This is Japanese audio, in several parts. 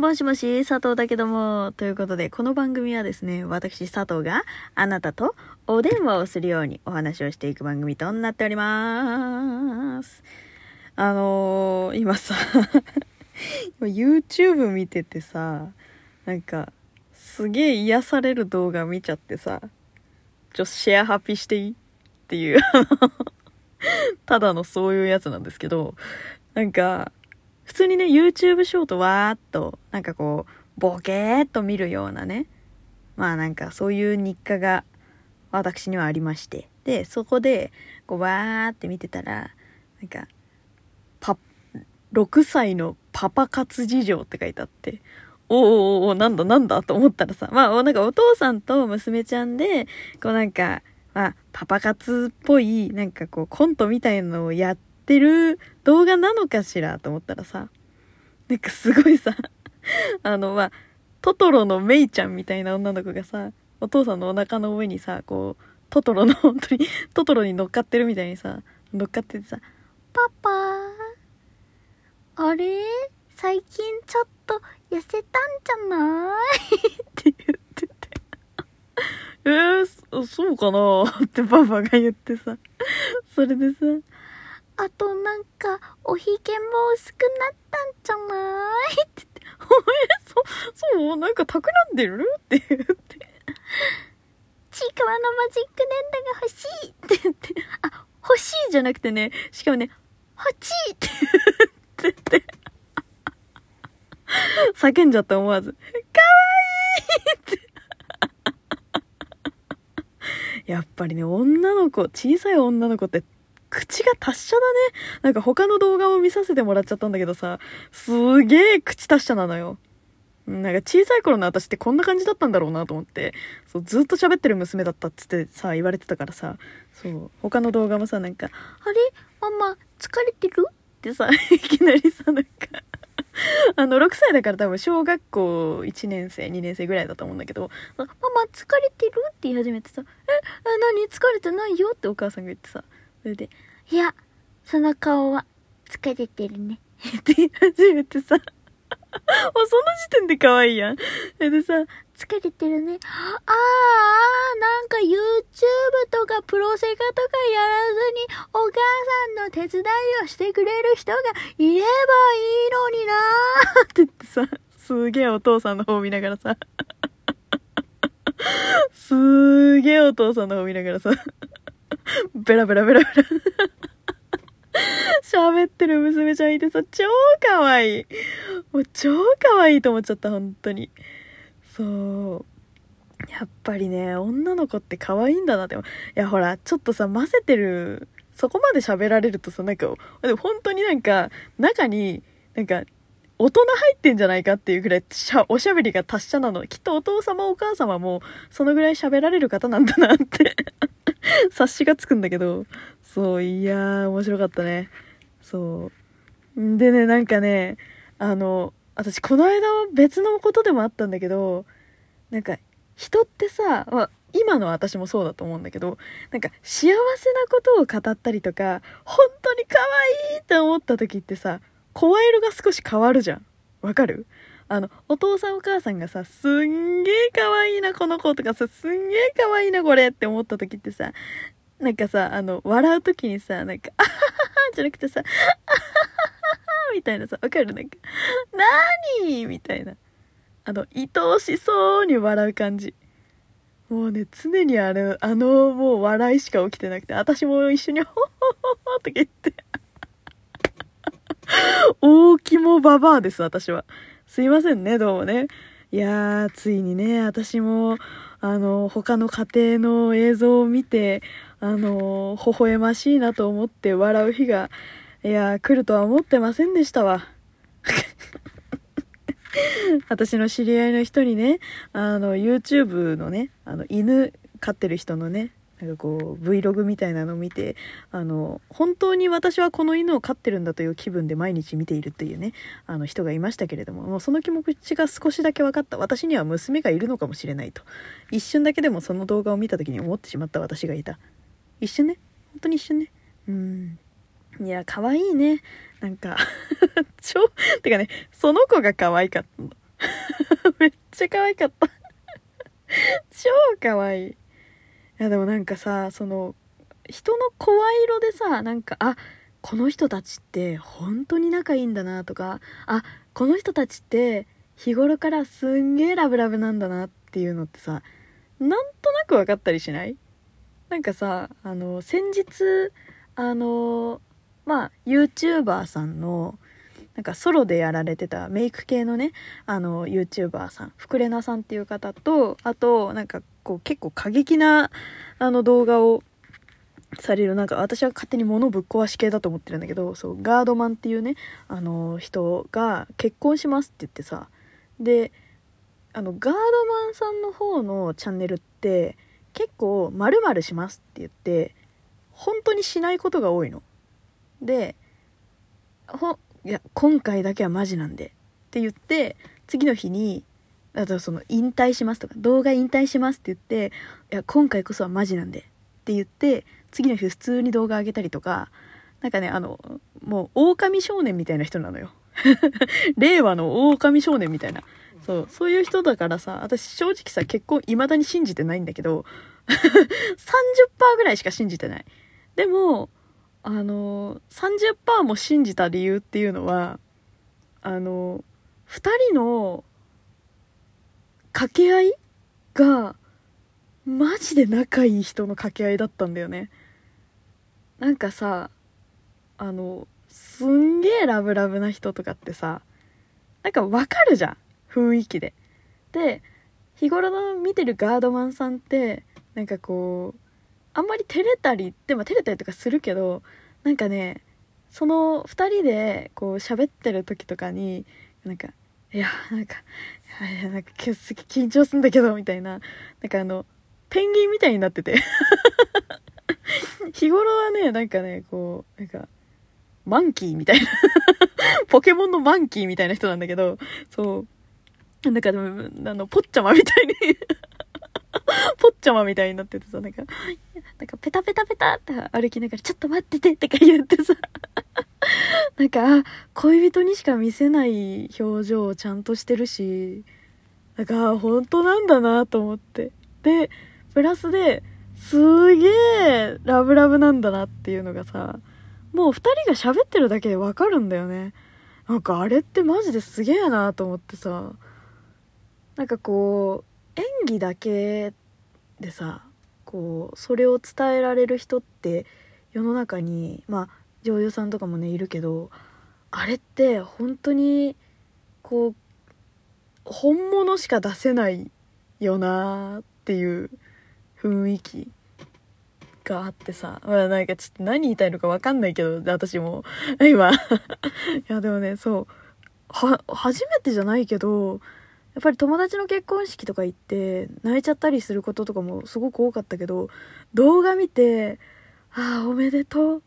もしもし、佐藤だけども。ということで、この番組はですね、私佐藤があなたとお電話をするようにお話をしていく番組となっております。あのー、今さ、今 YouTube 見ててさ、なんか、すげえ癒される動画見ちゃってさ、ちょっと、シェアハピしていい？っていう、ただのそういうやつなんですけど、なんか、普通にね、YouTube ショートわーっと、なんかこう、ボケーっと見るようなね、まあなんかそういう日課が私にはありまして、で、そこで、こうわーって見てたら、なんか、パ、6歳のパパ活事情って書いてあって、おーおーおーなんだなんだと思ったらさ、まあなんかお父さんと娘ちゃんで、こうなんか、まあ、パパ活っぽい、なんかこうコントみたいのをやっててる動画なのかしらと思ったらさ、なんかすごいさ、あの、まあ、トトロのメイちゃんみたいな女の子がさ、お父さんのお腹の上にさ、こう、トトロの 本当に、トトロに乗っかってるみたいにさ、乗っかっててさ、パパあれ？最近ちょっと痩せたんじゃない？って言ってて。えー、そうかな？ってパパが言ってさ。それでさ、あとなんか、おひげも薄くなったんじゃないって言って、おえ、そ、そうなんか企んでるって。言って。ちいかわのマジック粘土が欲しいって言って、あ、欲しいじゃなくてね、しかもね、欲しいって言って。て、叫んじゃった思わず、かわいいって。やっぱりね、女の子、小さい女の子って、口が達者だね。なんか他の動画を見させてもらっちゃったんだけどさ、すげえ口達者なのよ。なんか小さい頃の私ってこんな感じだったんだろうなと思って、そう、ずっと喋ってる娘だったっつってさ、言われてたからさ、そう、他の動画もさ、なんか、あれ？ママ、疲れてる？ってさ、いきなりさ、なんか、あの、6歳だから多分小学校1年生、2年生ぐらいだと思うんだけど、ママ疲れてる？って言い始めてさ、え、え何？疲れてないよ？ってお母さんが言ってさ、それで、いや、その顔は疲れてるね。って言い始めてさ、もうその時点で可愛いやん。それでさ、疲れてるね。ああ、なんか YouTube とかプロセカとかやらずにお母さんの手伝いをしてくれる人がいればいいのになー って言ってさ、すげえお父さんの方見ながらさ、すげえお父さんの方見ながらさ、ベラベラベラベラ。喋ってる娘ちゃんいてさ、超可愛い。もう超可愛いと思っちゃった、本当に。そう。やっぱりね、女の子って可愛いんだなって。いや、ほら、ちょっとさ、混ぜてる、そこまで喋られるとさ、なんか、でも本当になんか、中に、なんか、大人入ってんじゃないかっていうぐらいしゃおしゃべりが達者なの。きっとお父様お母様もそのぐらい喋られる方なんだなって察しがつくんだけど。そう、いやー、面白かったね。そう。でね、なんかね、あの、私この間別のことでもあったんだけど、なんか人ってさ、ま、今の私もそうだと思うんだけど、なんか幸せなことを語ったりとか、本当に可愛いって思った時ってさ、声色が少し変わるじゃん。わかる？あの、お父さんお母さんがさ、すんげえ可愛いなこの子とかさ、すんげえ可愛いなこれって思った時ってさ、なんかさ、あの、笑う時にさ、なんか、あはははじゃなくてさ、あはははみたいなさ、わかる？なんか、なーにみたいな。あの、愛おしそうに笑う感じ。もうね、常にあれ、あの、もう笑いしか起きてなくて、私も一緒に、ほほほほとか言って。大肝ババアです、私は。すいませんね、どうもね。いやー、ついにね、私も、あの、他の家庭の映像を見て、あの、微笑ましいなと思って笑う日が、いやー、来るとは思ってませんでしたわ。私の知り合いの人にね、あの、YouTube のね、あの、犬飼ってる人のね、なんかこう、Vlog みたいなのを見て、あの、本当に私はこの犬を飼ってるんだという気分で毎日見ているっていうね、あの人がいましたけれども、もうその気持ちが少しだけ分かった。私には娘がいるのかもしれないと。一瞬だけでもその動画を見た時に思ってしまった私がいた。一瞬ね。本当に一瞬ね。うん。いや、可愛いね。なんか 超、てかね、その子が可愛かった。めっちゃ可愛かった 超可愛いいやでもなんかさその人の声色でさなんかあこの人たちって本当に仲いいんだなとかあこの人たちって日頃からすんげえラブラブなんだなっていうのってさなんとなく分かったりしない？なんかさあの先日あのまあ YouTuber さんのなんかソロでやられてたメイク系のねあの YouTuber さんふくれなさんっていう方とあとなんかこう結構過激なあの動画をされるなんか私は勝手に物ぶっ壊し系だと思ってるんだけどそうガードマンっていうねあの人が結婚しますって言ってさであのガードマンさんの方のチャンネルって結構〇〇しますって言って本当にしないことが多いの。でいや今回だけはマジなんで。って言って次の日にあとその引退しますとか動画引退しますって言っていや今回こそはマジなんで。って言って次の日普通に動画上げたりとかなんかねあのもう狼少年みたいな人なのよ。令和の狼少年みたいな。そうそういう人だからさ私正直さ結婚未だに信じてないんだけど 30%ぐらいしか信じてない。でもあの30%も信じた理由っていうのはあの2人の掛け合いがマジで仲いい人の掛け合いだったんだよね。なんかさあのすんげえラブラブな人とかってさなんかわかるじゃん雰囲気で。で日頃の見てるガードマンさんってなんかこうあんまり照れたりでも照れたりとかするけどなんかねその2人でこう喋ってる時とかになんかいやなんかいやなんか緊張すんだけどみたいななんかあのペンギンみたいになってて。日頃はねなんかねこうなんかマンキーみたいな。ポケモンのマンキーみたいな人なんだけどそう。なんかでもあのポッチャマみたいに。ポッチャマみたいになっててさ、なんか、なんかペタペタペタって歩きながら、ちょっと待っててとか言ってさ、なんか、恋人にしか見せない表情をちゃんとしてるし、なんか、本当なんだなと思って。で、プラスで、すげえラブラブなんだなっていうのがさ、もう二人が喋ってるだけでわかるんだよね。なんかあれってマジですげえなと思ってさ、なんかこう、演技だけでさこうそれを伝えられる人って世の中にまあ女優さんとかもねいるけどあれって本当にこう本物しか出せないよなっていう雰囲気があってさ、まあ、なんかちょっと何言いたいのか分かんないけど私も。今。いやでもねそう。は初めてじゃないけどやっぱり友達の結婚式とか行って泣いちゃったりすることとかもすごく多かったけど動画見てああおめでとう。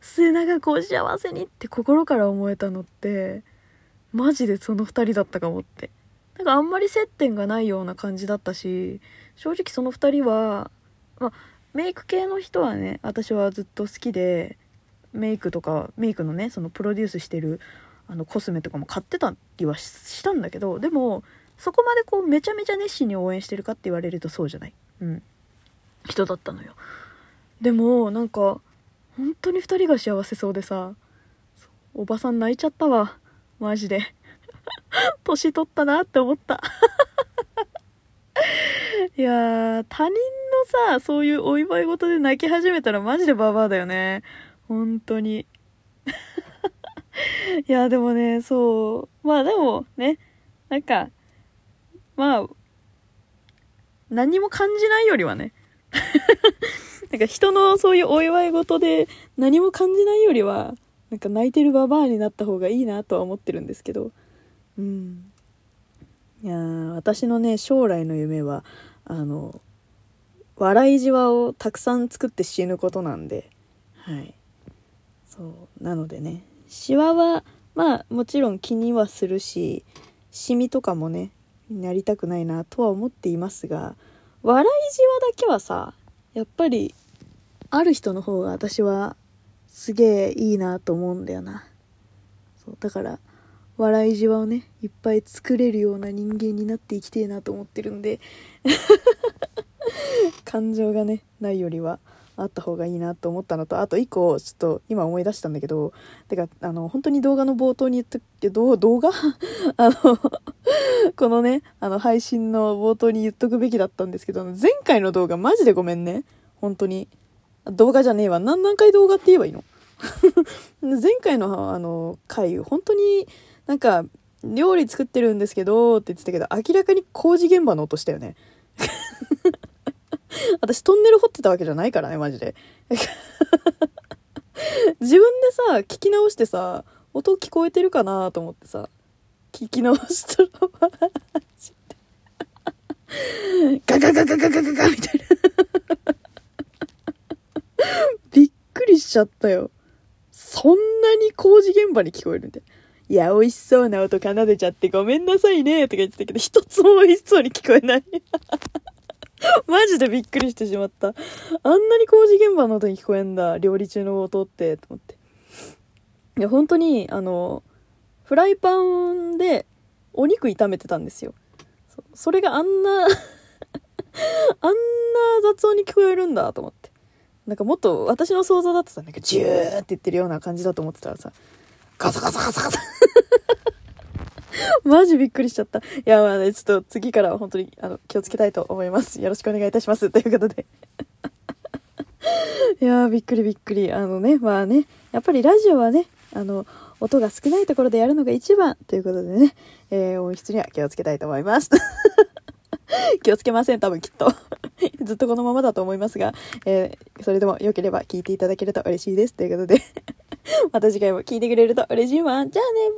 末永くお幸せにって心から思えたのってマジでその2人だったかもって。なんかあんまり接点がないような感じだったし正直その2人は、まあ、メイク系の人はね私はずっと好きでメイクとかメイクのねそのプロデュースしてるあのコスメとかも買ってたりはしたんだけどでもそこまでこうめちゃめちゃ熱心に応援してるかって言われるとそうじゃない、うん、人だったのよ。でもなんか本当に2人が幸せそうでさおばさん泣いちゃったわ。マジで。年取ったなって思った。いや他人のさそういうお祝い事で泣き始めたらマジでババアだよね。本当に。いや、でもね、そう。まあでもね、なんか、まあ、何も感じないよりはね。なんか人のそういうお祝い事で何も感じないよりは、なんか泣いてるババアになった方がいいなとは思ってるんですけど。うん。いや私のね、将来の夢は、あの、笑いじわをたくさん作って死ぬことなんで、はい。そう、なのでね、シワはまあもちろん気にはするしシミとかもねなりたくないなとは思っていますが笑いじわだけはさやっぱりある人の方が私はすげえいいなと思うんだよな。そうだから笑いじわをね、いっぱい作れるような人間になっていきてえなと思ってるんで、感情がね、ないよりは、あった方がいいなと思ったのとあと一個ちょっと今思い出したんだけどてかあの本当に動画の冒頭に言ったけど動画？あのこのねあの配信の冒頭に言っとくべきだったんですけど前回の動画マジでごめんね。本当に。動画じゃねえわ。何何回動画って言えばいいの？前回のあの回本当になんか料理作ってるんですけどって言ってたけど明らかに工事現場の音したよね。私トンネル掘ってたわけじゃないからね、マジで。自分でさ、聞き直してさ、音聞こえてるかなと思ってさ、聞き直したらマジで。ガガガガガガガガみたいな。びっくりしちゃったよ。そんなに工事現場に聞こえるみたいな。いや、美味しそうな音奏でちゃってごめんなさいね、とか言ってたけど、一つも美味しそうに聞こえない。マジでびっくりしてしまった。あんなに工事現場の音に聞こえんだ。料理中の音って、と思って。いや、本当に、あの、フライパンでお肉炒めてたんですよ。それがあんな あんな雑音に聞こえるんだと思って。なんかもっと私の想像だとさ、なんかジューって言ってるような感じだと思ってたらさ、ガサガサガサガサ マジびっくりしちゃった。いや、まあね、ちょっと次からは本当にあの気をつけたいと思います。よろしくお願いいたします。ということで。いやびっくりびっくり。あのね、まあね、やっぱりラジオはね、あの、音が少ないところでやるのが一番ということでね、えー、音質には気をつけたいと思います。気をつけません、多分きっと。ずっとこのままだと思いますが、えー、それでも良ければ聞いていただけると嬉しいです。ということで、また次回も聞いてくれると嬉しいわ。じゃあね